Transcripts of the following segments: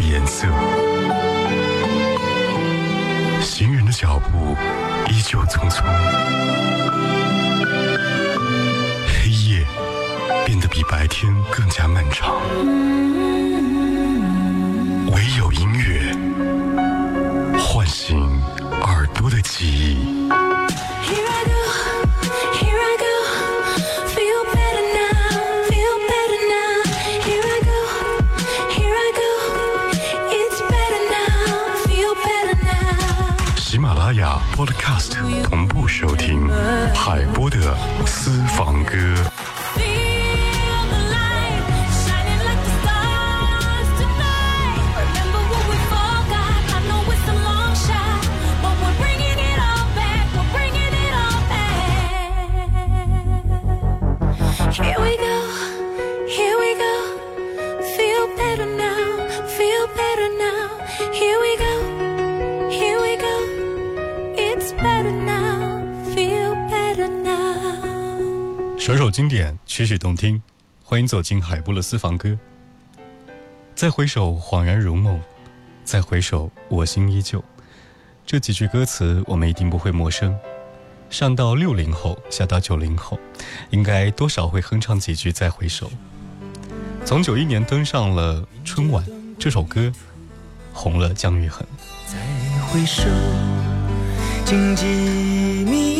去颜色。行人的脚步依旧匆匆，黑夜变得比白天更加漫长。唯有音乐海波的私房歌。经典，曲曲动听，欢迎走进海波的私房歌。再回首，恍然如梦；再回首，我心依旧。这几句歌词我们一定不会陌生。上到六零后，下到九零后，应该多少会哼唱几句《再回首》。从九一年登上了春晚，这首歌红了姜育恒。再回首，荆棘密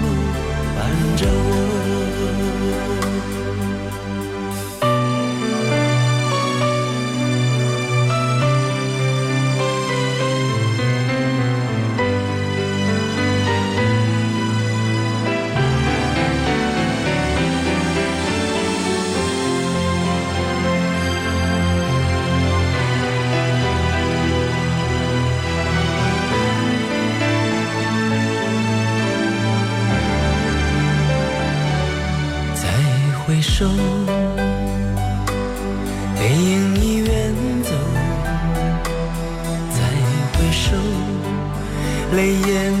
路伴着我。背影已远走。再回首，泪眼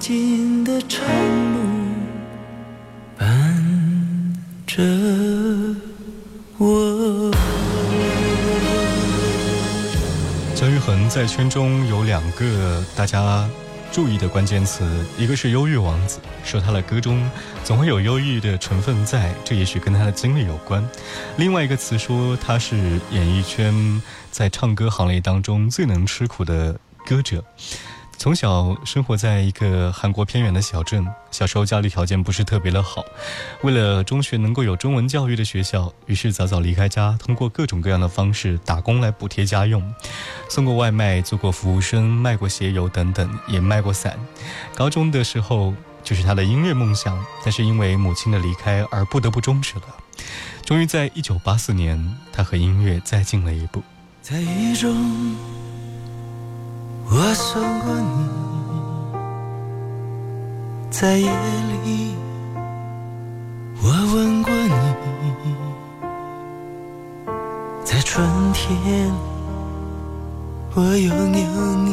尽的长路伴着我。姜育恒在圈中有两个大家注意的关键词，一个是忧郁王子，说他的歌中总会有忧郁的成分在，这也许跟他的经历有关；另外一个词说他是演艺圈在唱歌行列当中最能吃苦的歌者。从小生活在一个韩国偏远的小镇，小时候家里条件不是特别的好，为了中学能够有中文教育的学校，于是早早离开家，通过各种各样的方式打工来补贴家用，送过外卖，做过服务生，卖过鞋油等等，也卖过伞。高中的时候就是他的音乐梦想，但是因为母亲的离开而不得不终止了。终于在一九八四年，他和音乐再进了一步。在雨中，我送过你；在夜里，我吻过你；在春天，我拥有你；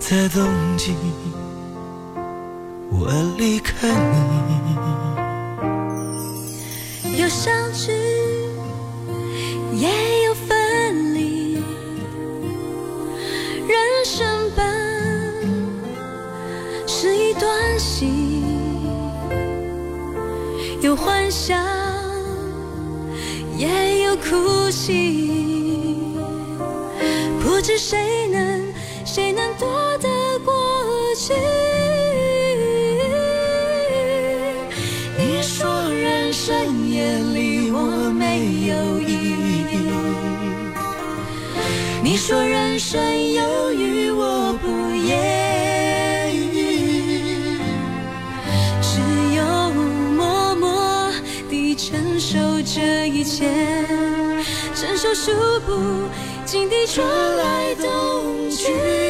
在冬季，我离开你。有相聚，也有欢笑，也有哭泣。不知谁能，谁能躲得过去？你说人生也离我没有意义，你说人生手数不尽的春来冬去。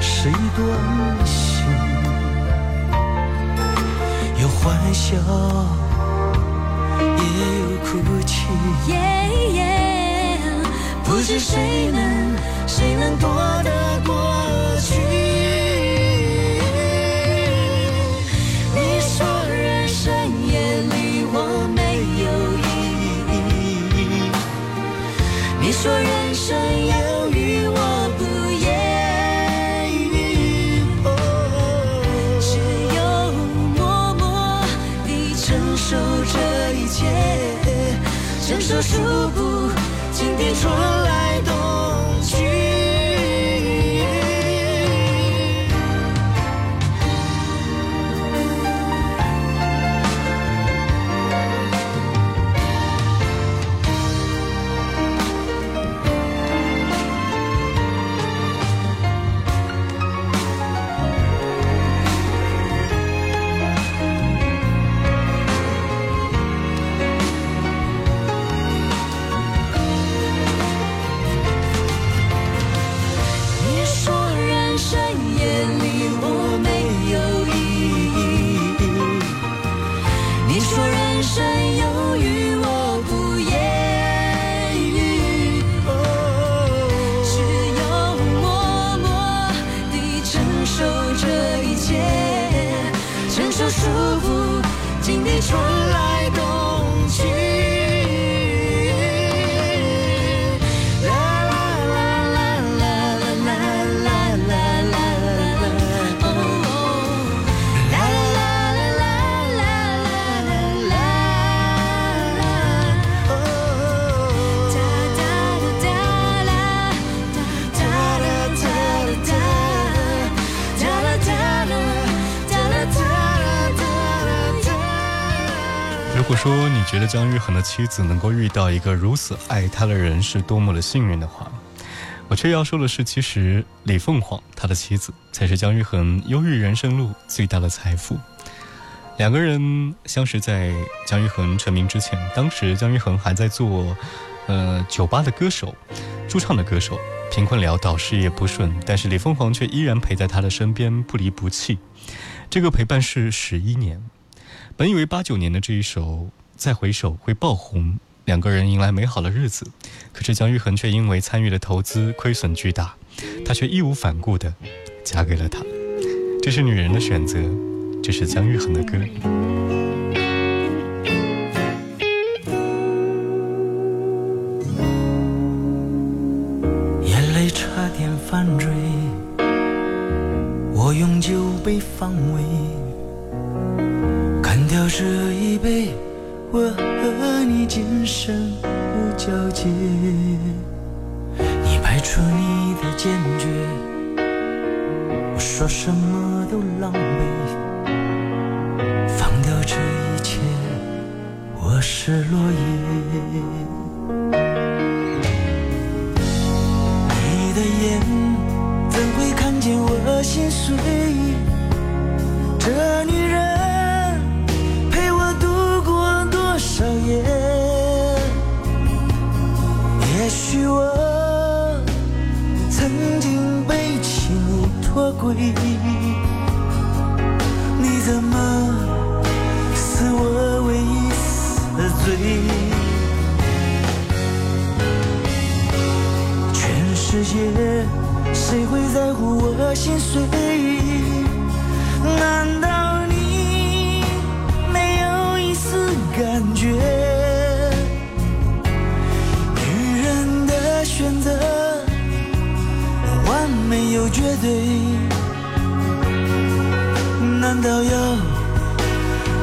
是一段心，有欢笑，也有哭泣，不知谁能，谁能躲得过去？你说人生艳丽，我没有意义。你说人生。伸手数不尽，便春来。说你觉得姜育恒的妻子能够遇到一个如此爱他的人是多么的幸运的话，我却要说的是，其实李凤凰他的妻子才是姜育恒忧郁人生路最大的财富。两个人相识在姜育恒成名之前，当时姜育恒还在做，呃，酒吧的歌手，驻唱的歌手，贫困潦倒，事业不顺，但是李凤凰却依然陪在他的身边，不离不弃。这个陪伴是十一年。本以为八九年的这一首《再回首》会爆红，两个人迎来美好的日子，可是姜育恒却因为参与的投资亏损巨大，他却义无反顾地嫁给了他。这是女人的选择。这是姜育恒的歌。是落叶，你的眼怎会看见我心碎？这女人陪我度过多少夜？也许我曾经背弃你脱轨，界谁会在乎我心碎？难道你没有一丝感觉？女人的选择，完美又绝对，难道要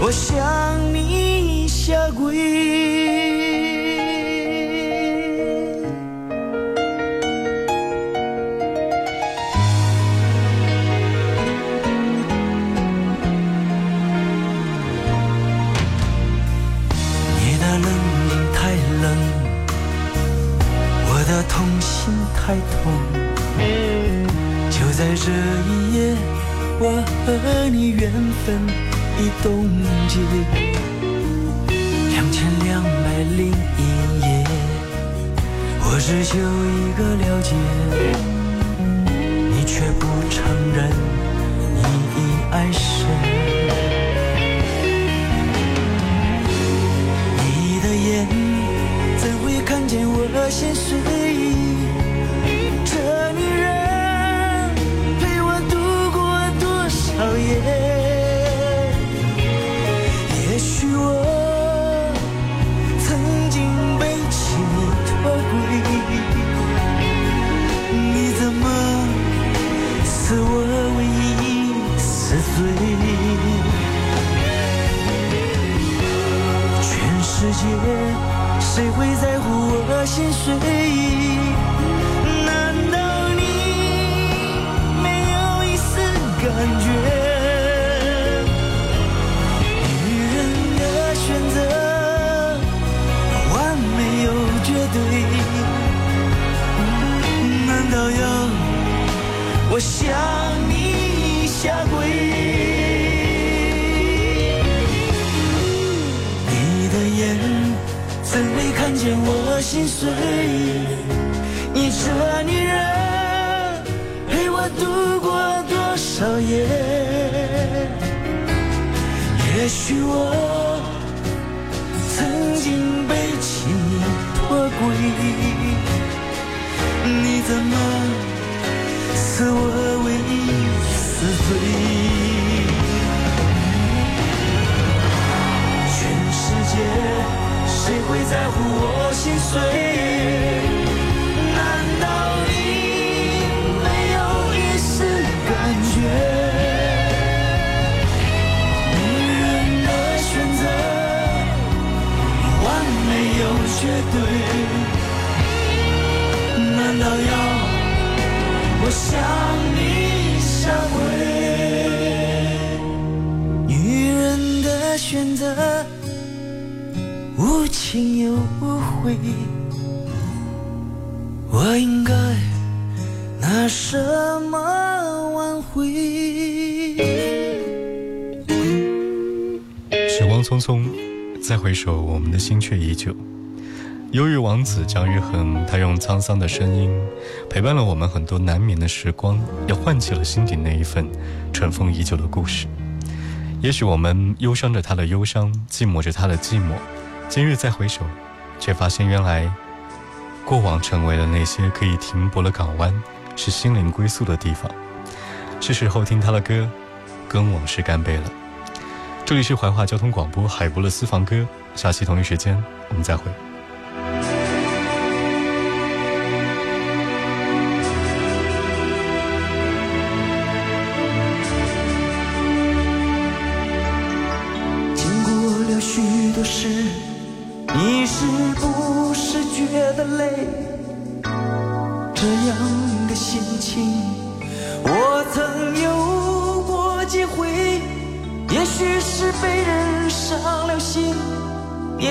我向你？下跪。心太痛。就在这一夜，我和你缘分已冻结。两百零一夜，我只求一个了解，你却不承认你已爱谁。你的眼怎会看见我心碎？我向你下跪？你的眼怎会看见我心碎？你这女人陪我度过多少夜？也许我曾经背弃你脱轨，你怎么是我唯一死罪？全世界。谁会在乎我心碎？向你下跪？女人的选择。无情又无悔，我应该拿什么挽回？时光匆匆，再回首，我们的心却依旧。忧郁王子姜育恒，他用沧桑的声音陪伴了我们很多难眠的时光，也唤起了心底那一份尘封已久的故事。也许我们忧伤着他的忧伤，寂寞着他的寂寞。今日再回首，却发现原来过往成为了那些可以停泊的港湾，是心灵归宿的地方。是时候听他的歌，跟往事干杯了。这里是怀化交通广播海波的私房歌，下期同一时间我们再会。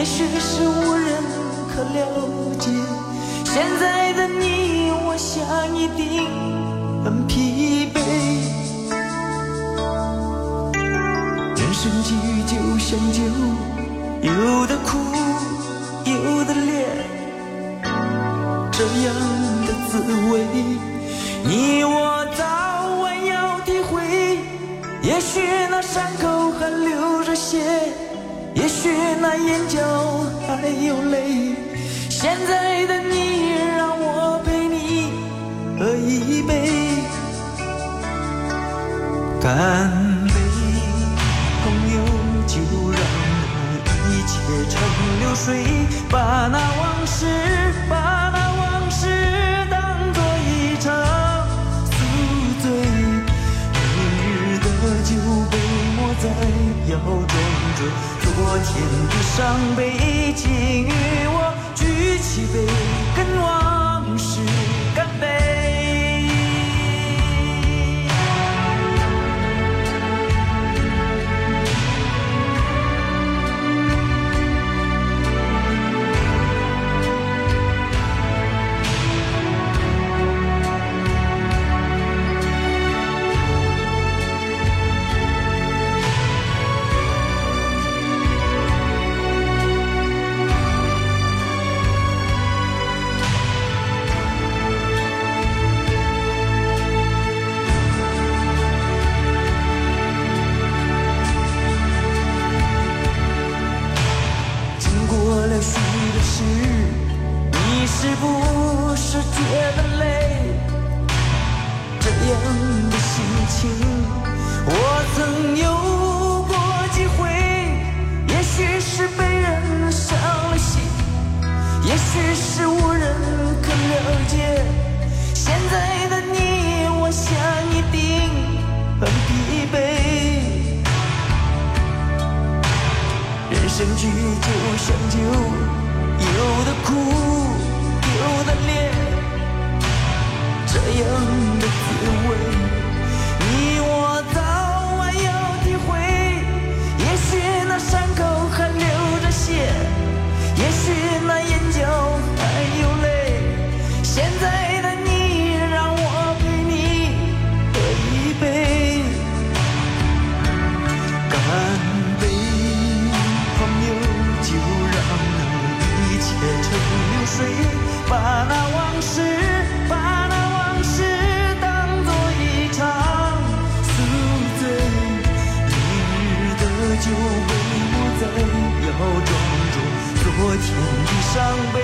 也许是无人可了解。现在的你，我想一定很疲惫。人生际遇就像酒，有的苦，有的烈，这样的滋味，你我早晚要体会。也许那伤口还流着血，也许那眼角还有泪。现在的你，让我陪你喝一杯，干杯。朋友，就让那一切成流水，把那往事，把那往事当作一场宿醉。明日的酒杯莫再摇装昨天的伤悲，请与我举起杯，跟我相聚就像酒，有的苦，有的烈，这样的滋味，伤悲，